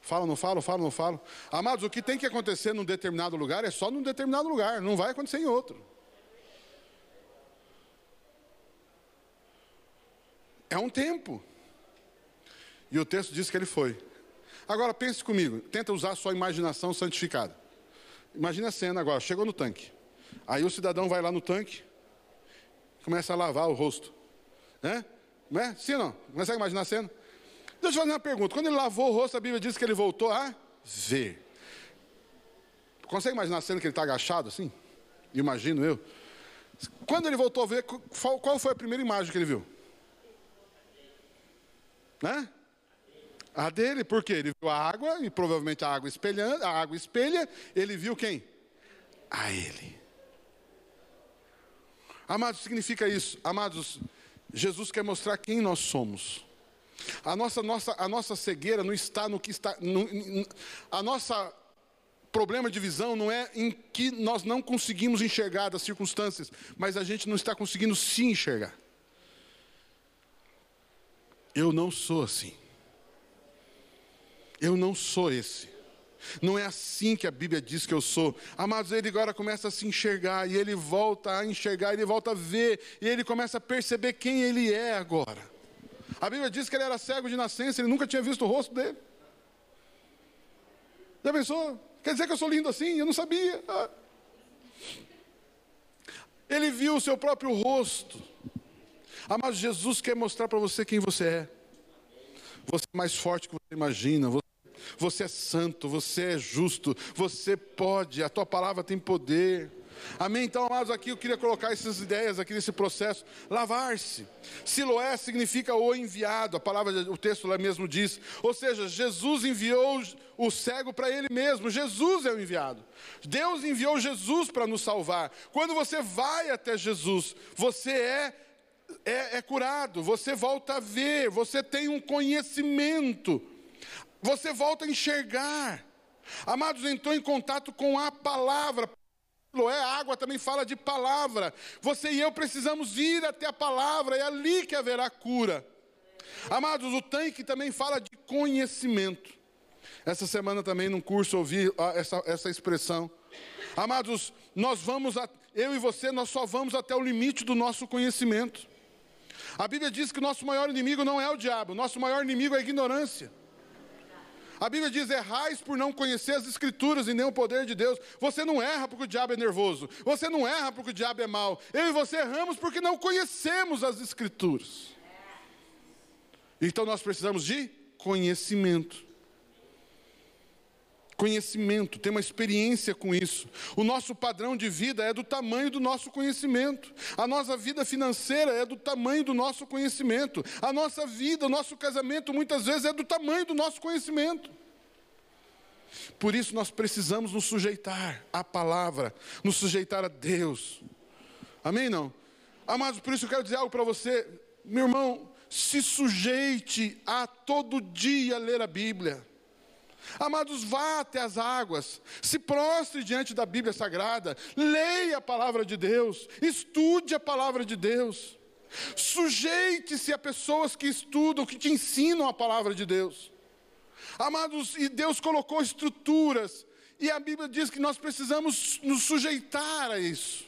Falo, não falo, falo, não falo. Amados, o que tem que acontecer num determinado lugar é só num determinado lugar, não vai acontecer em outro. É um tempo. E o texto diz que ele foi. Agora pense comigo, tenta usar a sua imaginação santificada. Imagina a cena agora, chegou no tanque. Aí o cidadão vai lá no tanque, começa a lavar o rosto. Né? É? Sim ou não? Consegue imaginar a cena? Deixa eu fazer uma pergunta. Quando ele lavou o rosto, a Bíblia diz que ele voltou a ver. Consegue imaginar a cena que ele está agachado assim? Imagino eu. Quando ele voltou a ver, qual foi a primeira imagem que ele viu? Né? A dele, por quê? Ele viu a água, e provavelmente a água espelhando, a água espelha, ele viu quem? A ele. Amados, significa isso. Amados, Jesus quer mostrar quem nós somos. A nossa, nossa, a nossa cegueira não está no que está. No, a nossa problema de visão não é em que nós não conseguimos enxergar das circunstâncias, mas a gente não está conseguindo se enxergar. Eu não sou assim. Eu não sou esse. Não é assim que a Bíblia diz que eu sou. Amados, ele agora começa a se enxergar, e ele volta a enxergar, ele volta a ver, e ele começa a perceber quem ele é agora. A Bíblia diz que ele era cego de nascença, ele nunca tinha visto o rosto dele. Já pensou? Quer dizer que eu sou lindo assim? Eu não sabia. Ah. Ele viu o seu próprio rosto. Amados, Jesus quer mostrar para você quem você é. Você é mais forte que você imagina. Você é santo, você é justo, você pode, a tua palavra tem poder. Amém? Então, amados, aqui eu queria colocar essas ideias aqui nesse processo. Lavar-se. Siloé significa o enviado, a palavra, o texto lá mesmo diz. Ou seja, Jesus enviou o cego para ele mesmo. Jesus é o enviado. Deus enviou Jesus para nos salvar. Quando você vai até Jesus, você é, é, é curado, você volta a ver, você tem um conhecimento você volta a enxergar. Amados, entrou em contato com a palavra. É, a água também fala de palavra. Você e eu precisamos ir até a palavra, é ali que haverá cura. Amados, o tanque também fala de conhecimento. Essa semana também num curso ouvi essa, essa expressão. Amados, nós vamos, a, eu e você, nós só vamos até o limite do nosso conhecimento. A Bíblia diz que o nosso maior inimigo não é o diabo, nosso maior inimigo é a ignorância. A Bíblia diz: errais por não conhecer as Escrituras e nem o poder de Deus. Você não erra porque o diabo é nervoso. Você não erra porque o diabo é mau. Eu e você erramos porque não conhecemos as Escrituras. Então nós precisamos de conhecimento. Conhecimento, ter uma experiência com isso. O nosso padrão de vida é do tamanho do nosso conhecimento. A nossa vida financeira é do tamanho do nosso conhecimento. A nossa vida, o nosso casamento, muitas vezes é do tamanho do nosso conhecimento. Por isso nós precisamos nos sujeitar à palavra, nos sujeitar a Deus. Amém? Não? Amados, por isso eu quero dizer algo para você, meu irmão, se sujeite a todo dia ler a Bíblia. Amados, vá até as águas, se prostre diante da Bíblia Sagrada, leia a palavra de Deus, estude a palavra de Deus, sujeite-se a pessoas que estudam, que te ensinam a palavra de Deus. Amados, e Deus colocou estruturas, e a Bíblia diz que nós precisamos nos sujeitar a isso.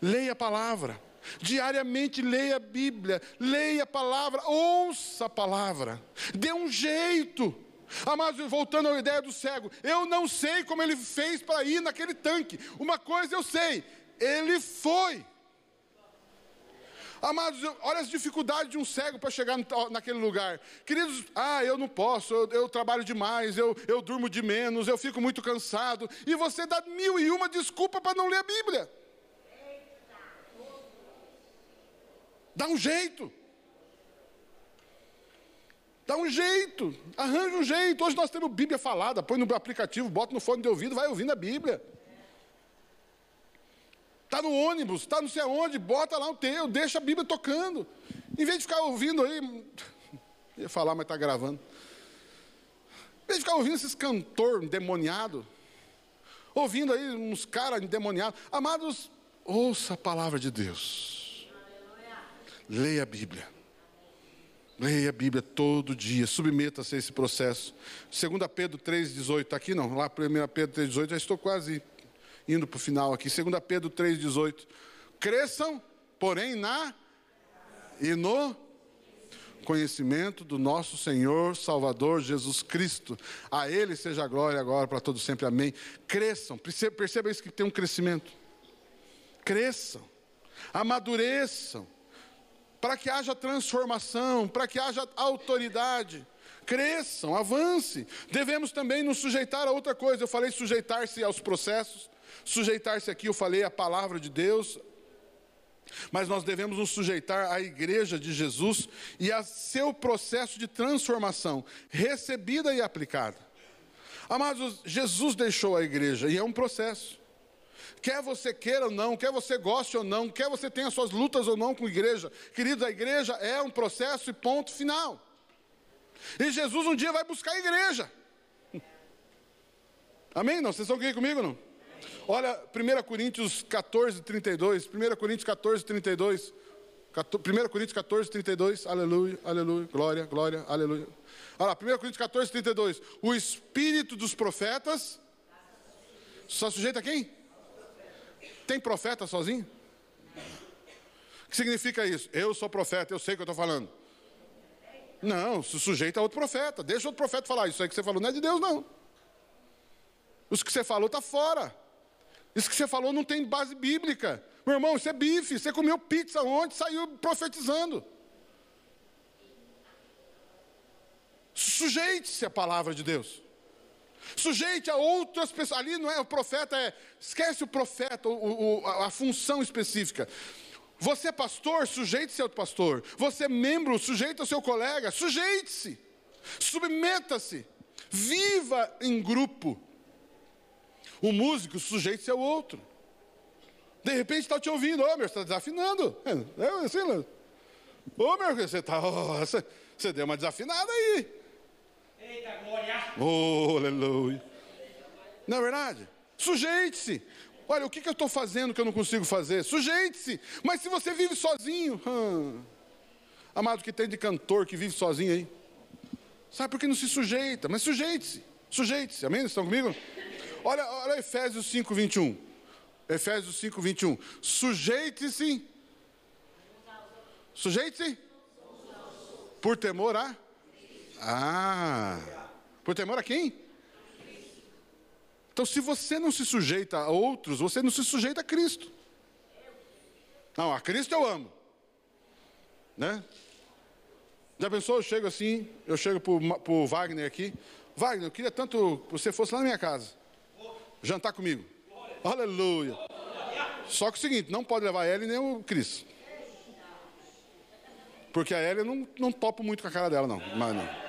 Leia a palavra, diariamente leia a Bíblia, leia a palavra, ouça a palavra, dê um jeito. Amados, voltando à ideia do cego, eu não sei como ele fez para ir naquele tanque. Uma coisa eu sei, ele foi. Amados, olha as dificuldades de um cego para chegar naquele lugar. Queridos, ah, eu não posso, eu, eu, trabalho demais, eu, eu durmo de menos, eu fico muito cansado. E você dá mil e uma desculpa para não ler a Bíblia. Dá um jeito. Dá um jeito, arranja um jeito. Hoje nós temos Bíblia falada, põe no aplicativo, bota no fone de ouvido, vai ouvindo a Bíblia. Está no ônibus, está não sei aonde, bota lá o teu, deixa a Bíblia tocando. Em vez de ficar ouvindo aí, ia falar, mas está gravando. Em vez de ficar ouvindo esses cantor endemoniado, ouvindo aí uns caras endemoniados. Amados, ouça a palavra de Deus. Leia a Bíblia. Leia a Bíblia todo dia, submeta-se a esse processo. 2 Pedro 3,18, está aqui não? Lá 1 Pedro 3,18, já estou quase indo para o final aqui. 2 Pedro 3,18. Cresçam, porém, na e no conhecimento do nosso Senhor Salvador Jesus Cristo. A Ele seja a glória agora para todos sempre. Amém. Cresçam, perceba isso que tem um crescimento. Cresçam, amadureçam para que haja transformação, para que haja autoridade. Cresçam, avance. Devemos também nos sujeitar a outra coisa. Eu falei sujeitar-se aos processos, sujeitar-se aqui, eu falei a palavra de Deus, mas nós devemos nos sujeitar à igreja de Jesus e a seu processo de transformação, recebida e aplicada. Amados, Jesus deixou a igreja e é um processo. Quer você queira ou não, quer você goste ou não, quer você tenha suas lutas ou não com a igreja, queridos, a igreja é um processo e ponto final. E Jesus um dia vai buscar a igreja. Amém? Não? Vocês estão aqui comigo não? Olha, 1 Coríntios 14, 32. 1 Coríntios 14, 32. 1 Coríntios 14, 32. Aleluia, aleluia, glória, glória, aleluia. Olha lá, 1 Coríntios 14, 32. O espírito dos profetas. Só sujeita a quem? Tem profeta sozinho? O que significa isso? Eu sou profeta, eu sei o que eu estou falando. Não, se sujeita a outro profeta. Deixa outro profeta falar. Isso aí que você falou não é de Deus, não. Isso que você falou está fora. Isso que você falou não tem base bíblica. Meu irmão, isso é bife. Você comeu pizza ontem, saiu profetizando. Sujeite-se à palavra de Deus. Sujeite a outras pessoas. Ali não é o profeta, é. Esquece o profeta, o, o, a função específica. Você é pastor, sujeite-se ao pastor. Você é membro, sujeite ao seu colega. Sujeite-se. Submeta-se. Viva em grupo. O músico sujeite-se ao outro. De repente está te ouvindo, ô oh, meu, está desafinando. É assim, ô oh, meu, você está. Oh, você, você deu uma desafinada aí. Oh, aleluia. Não é verdade? Sujeite-se. Olha, o que, que eu estou fazendo que eu não consigo fazer? Sujeite-se. Mas se você vive sozinho, hum, amado, que tem de cantor que vive sozinho aí? Sabe por que não se sujeita? Mas sujeite-se. Sujeite-se. Amém? Estão comigo? Olha, olha Efésios 5, 21. Efésios 5, 21. Sujeite-se. Sujeite-se. Por temor a? Ah. Por temor a quem? Então, se você não se sujeita a outros, você não se sujeita a Cristo. Não, a Cristo eu amo. Né? Já pensou? Eu chego assim, eu chego para o Wagner aqui. Wagner, eu queria tanto que você fosse lá na minha casa jantar comigo. Aleluia. Só que é o seguinte, não pode levar a Ellen nem o Cris. Porque a Ellen não, não topo muito com a cara dela, não. Mas não.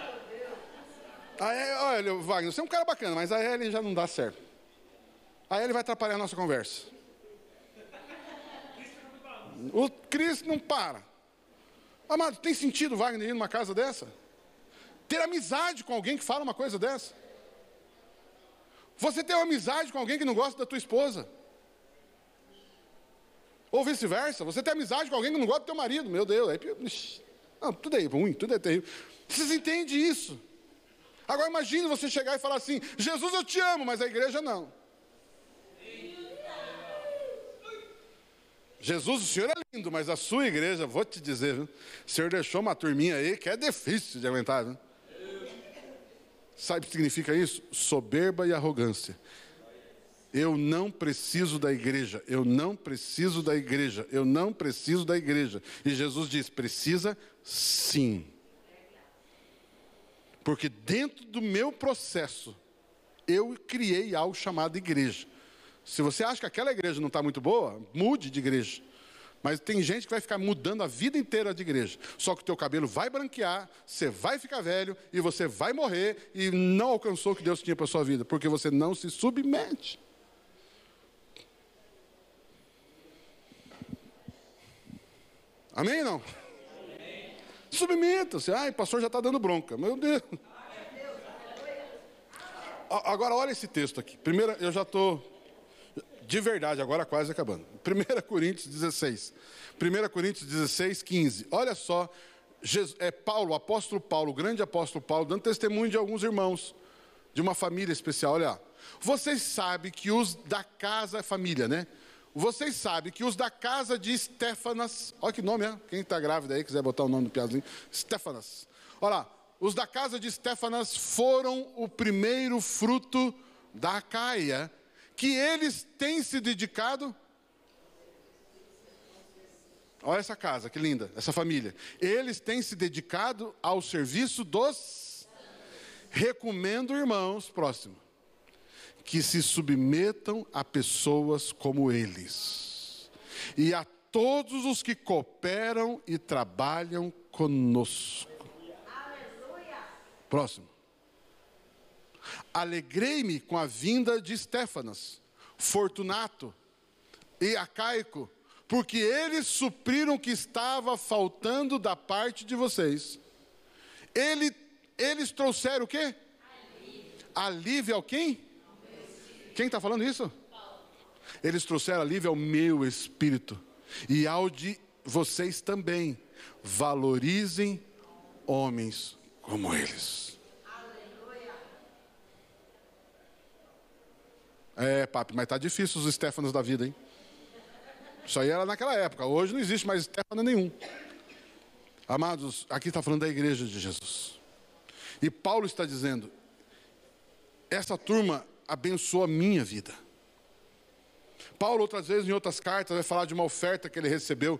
A olha, Wagner, você é um cara bacana, mas a Ellen já não dá certo. A Ellen vai atrapalhar a nossa conversa. O Cris não para. Amado, tem sentido Wagner ir numa casa dessa? Ter amizade com alguém que fala uma coisa dessa? Você tem uma amizade com alguém que não gosta da tua esposa. Ou vice-versa, você tem amizade com alguém que não gosta do teu marido. Meu Deus, aí, não, tudo é ruim, tudo é terrível. Vocês entendem isso? Agora imagine você chegar e falar assim: Jesus, eu te amo, mas a igreja não. Jesus, o Senhor é lindo, mas a sua igreja, vou te dizer, viu? o Senhor deixou uma turminha aí que é difícil de aguentar. Viu? Sabe o que significa isso? Soberba e arrogância. Eu não preciso da igreja, eu não preciso da igreja, eu não preciso da igreja. E Jesus diz: precisa sim. Porque dentro do meu processo, eu criei algo chamado igreja. Se você acha que aquela igreja não está muito boa, mude de igreja. Mas tem gente que vai ficar mudando a vida inteira de igreja. Só que o teu cabelo vai branquear, você vai ficar velho e você vai morrer e não alcançou o que Deus tinha para sua vida, porque você não se submete. Amém não? Submeta-se. Ai, pastor já está dando bronca. Meu Deus. Agora olha esse texto aqui. Primeiro, eu já estou de verdade, agora quase acabando. 1 Coríntios 16. 1 Coríntios 16, 15. Olha só, Jesus, é Paulo, apóstolo Paulo, grande apóstolo Paulo, dando testemunho de alguns irmãos, de uma família especial. Olha, vocês sabem que os da casa, é família, né? Vocês sabem que os da casa de Stefanas, olha que nome, é? Quem está grávida aí, quiser botar o nome do piazinho, Stefanas. Olha lá, os da casa de Stefanas foram o primeiro fruto da Caia que eles têm se dedicado? Olha essa casa, que linda, essa família. Eles têm se dedicado ao serviço dos. Recomendo, irmãos, próximo, que se submetam a pessoas como eles, e a todos os que cooperam e trabalham conosco. Próximo. Alegrei-me com a vinda de Stefanas, Fortunato e Acaico, porque eles supriram o que estava faltando da parte de vocês. Ele, eles trouxeram o quê? Alívio, alívio ao quem? Quem está falando isso? Eles trouxeram alívio ao meu espírito e ao de vocês também. Valorizem homens como eles. É, papi, mas tá difícil os Stefanos da vida, hein? Isso aí era naquela época. Hoje não existe mais Stefano nenhum. Amados, aqui está falando da igreja de Jesus. E Paulo está dizendo: essa turma abençoa a minha vida. Paulo, outras vezes, em outras cartas, vai falar de uma oferta que ele recebeu.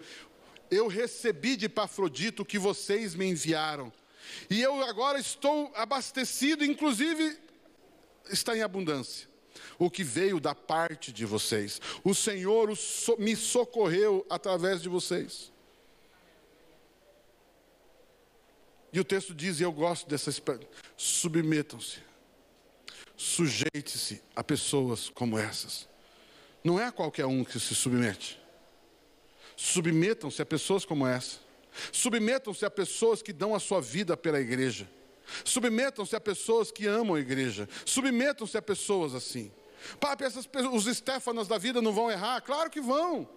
Eu recebi de Pafrodito o que vocês me enviaram. E eu agora estou abastecido, inclusive está em abundância o que veio da parte de vocês. O Senhor me socorreu através de vocês. E o texto diz, e eu gosto dessa submetam-se, sujeite-se a pessoas como essas. Não é qualquer um que se submete. Submetam-se a pessoas como essa. Submetam-se a pessoas que dão a sua vida pela igreja. Submetam-se a pessoas que amam a igreja. Submetam-se a pessoas assim. Papi, essas, os Stefanas da vida não vão errar? Claro que vão.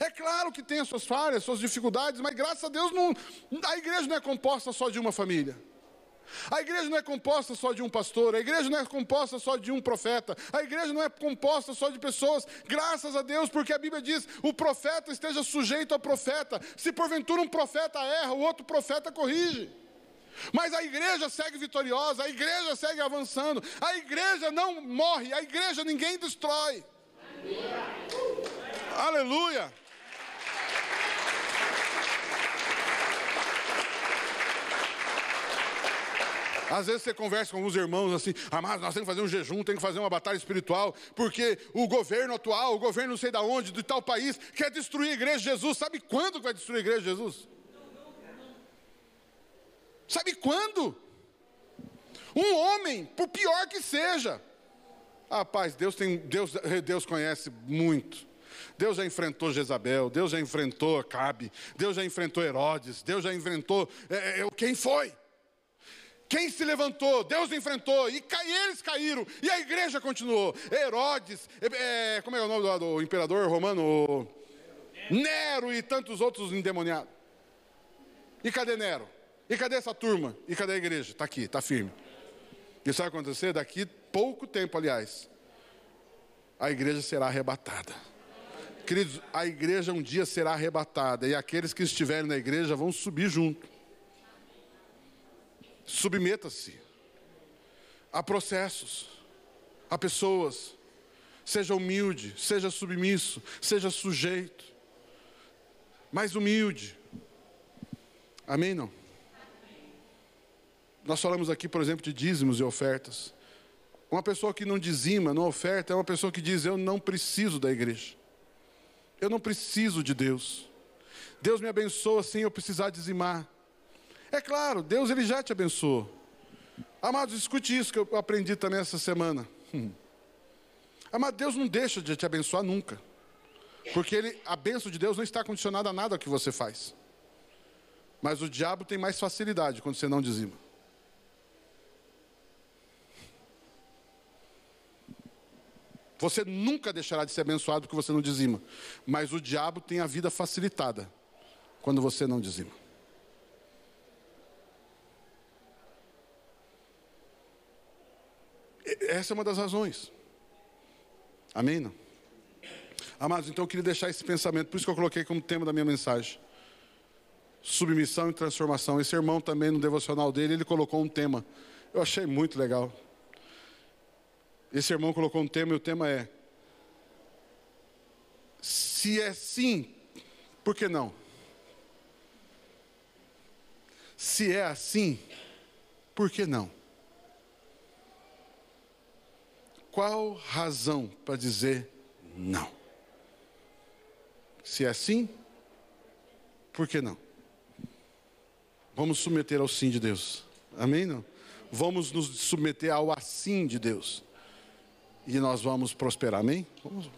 É claro que tem as suas falhas, suas dificuldades, mas graças a Deus não, a igreja não é composta só de uma família. A igreja não é composta só de um pastor, a igreja não é composta só de um profeta, a igreja não é composta só de pessoas, graças a Deus, porque a Bíblia diz: o profeta esteja sujeito ao profeta. Se porventura um profeta erra, o outro profeta corrige. Mas a igreja segue vitoriosa, a igreja segue avançando, a igreja não morre, a igreja ninguém destrói. Aleluia. Às vezes você conversa com alguns irmãos assim, amados, nós temos que fazer um jejum, temos que fazer uma batalha espiritual, porque o governo atual, o governo não sei de onde, de tal país, quer destruir a igreja de Jesus. Sabe quando vai destruir a igreja de Jesus? Sabe quando? Um homem, por pior que seja. Ah, paz, Deus, tem, Deus, Deus conhece muito. Deus já enfrentou Jezabel, Deus já enfrentou Cabe, Deus já enfrentou Herodes, Deus já enfrentou. É, é, quem foi? Quem se levantou? Deus enfrentou, e, eles caíram, e a igreja continuou. Herodes, é, como é o nome do, do imperador romano? Nero e tantos outros endemoniados. E cadê Nero? E cadê essa turma? E cadê a igreja? Está aqui, está firme. Isso vai acontecer daqui pouco tempo, aliás. A igreja será arrebatada. Queridos, a igreja um dia será arrebatada e aqueles que estiverem na igreja vão subir junto. Submeta-se a processos, a pessoas. Seja humilde, seja submisso, seja sujeito. Mais humilde. Amém? Não? Nós falamos aqui, por exemplo, de dízimos e ofertas. Uma pessoa que não dizima, não oferta, é uma pessoa que diz: Eu não preciso da igreja. Eu não preciso de Deus. Deus me abençoa sem eu precisar dizimar. É claro, Deus ele já te abençoou. Amados, escute isso que eu aprendi também essa semana. Hum. Amado, Deus não deixa de te abençoar nunca. Porque ele, a bênção de Deus não está condicionada a nada que você faz. Mas o diabo tem mais facilidade quando você não dizima. Você nunca deixará de ser abençoado porque você não dizima. Mas o diabo tem a vida facilitada quando você não dizima. Essa é uma das razões. Amém? Não? Amados, então eu queria deixar esse pensamento, por isso que eu coloquei como tema da minha mensagem. Submissão e transformação. Esse irmão também, no devocional dele, ele colocou um tema. Eu achei muito legal. Esse irmão colocou um tema e o tema é: Se é sim, Por que não? Se é assim, por que não? Qual razão para dizer não? Se é assim, por que não? Vamos submeter ao sim de Deus. Amém? Não? Vamos nos submeter ao assim de Deus. E nós vamos prosperar. Amém? Vamos